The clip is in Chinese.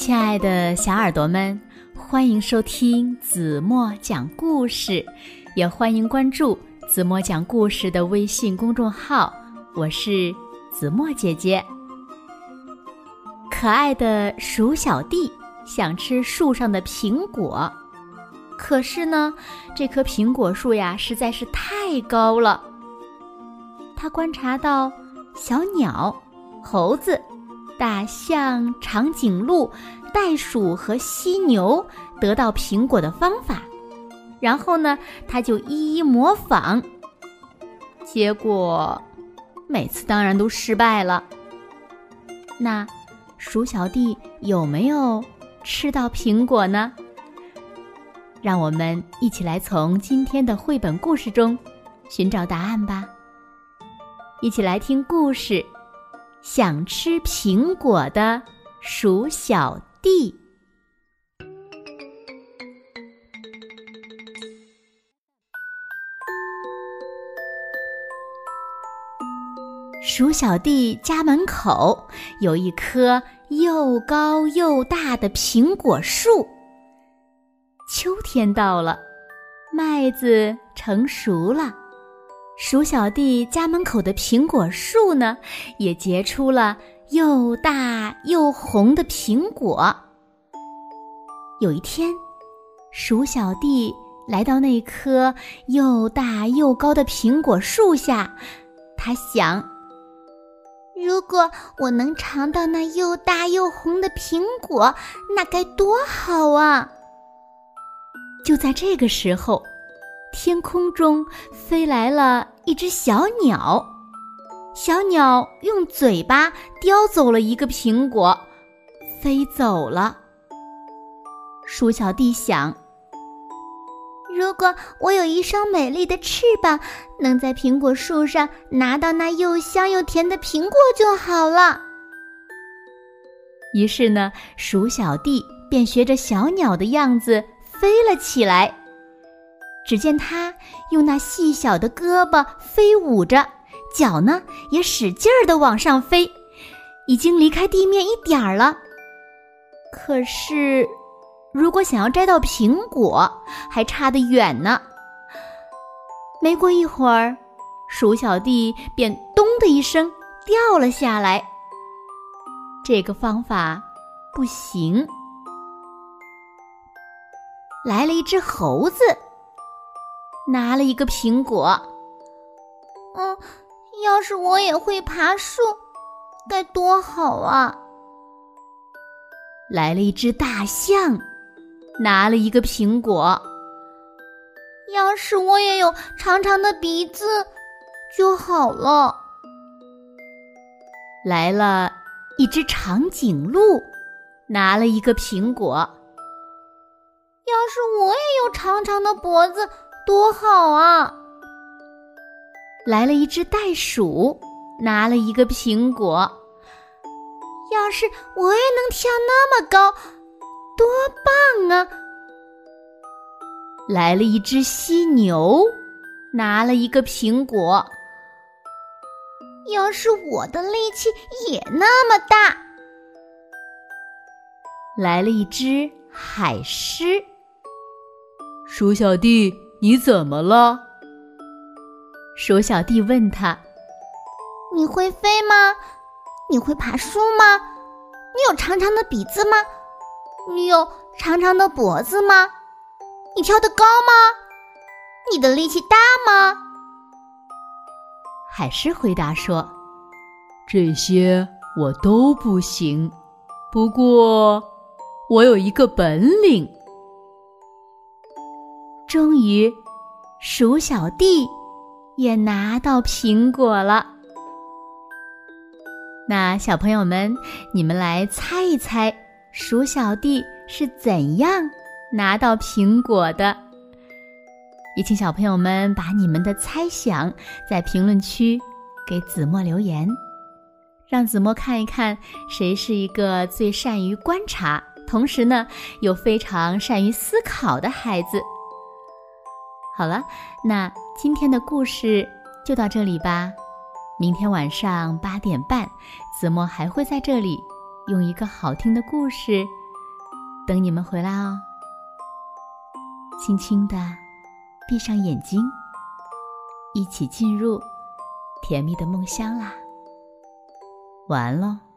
亲爱的小耳朵们，欢迎收听子墨讲故事，也欢迎关注子墨讲故事的微信公众号。我是子墨姐姐。可爱的鼠小弟想吃树上的苹果，可是呢，这棵苹果树呀实在是太高了。他观察到小鸟、猴子。大象、长颈鹿、袋鼠和犀牛得到苹果的方法，然后呢，他就一一模仿。结果每次当然都失败了。那鼠小弟有没有吃到苹果呢？让我们一起来从今天的绘本故事中寻找答案吧。一起来听故事。想吃苹果的鼠小弟。鼠小弟家门口有一棵又高又大的苹果树。秋天到了，麦子成熟了。鼠小弟家门口的苹果树呢，也结出了又大又红的苹果。有一天，鼠小弟来到那棵又大又高的苹果树下，他想：如果我能尝到那又大又红的苹果，那该多好啊！就在这个时候。天空中飞来了一只小鸟，小鸟用嘴巴叼走了一个苹果，飞走了。鼠小弟想：如果我有一双美丽的翅膀，能在苹果树上拿到那又香又甜的苹果就好了。于是呢，鼠小弟便学着小鸟的样子飞了起来。只见他用那细小的胳膊飞舞着，脚呢也使劲儿的往上飞，已经离开地面一点儿了。可是，如果想要摘到苹果，还差得远呢。没过一会儿，鼠小弟便“咚”的一声掉了下来。这个方法不行。来了一只猴子。拿了一个苹果。嗯，要是我也会爬树，该多好啊！来了一只大象，拿了一个苹果。要是我也有长长的鼻子就好了。来了一只长颈鹿，拿了一个苹果。要是我也有长长的脖子。多好啊！来了一只袋鼠，拿了一个苹果。要是我也能跳那么高，多棒啊！来了一只犀牛，拿了一个苹果。要是我的力气也那么大，来了一只海狮。鼠小弟。你怎么了？鼠小弟问他：“你会飞吗？你会爬树吗？你有长长的鼻子吗？你有长长的脖子吗？你跳得高吗？你的力气大吗？”海狮回答说：“这些我都不行，不过我有一个本领。”终于，鼠小弟也拿到苹果了。那小朋友们，你们来猜一猜，鼠小弟是怎样拿到苹果的？也请小朋友们把你们的猜想在评论区给子墨留言，让子墨看一看谁是一个最善于观察，同时呢又非常善于思考的孩子。好了，那今天的故事就到这里吧。明天晚上八点半，子墨还会在这里用一个好听的故事等你们回来哦。轻轻的闭上眼睛，一起进入甜蜜的梦乡啦。晚安喽。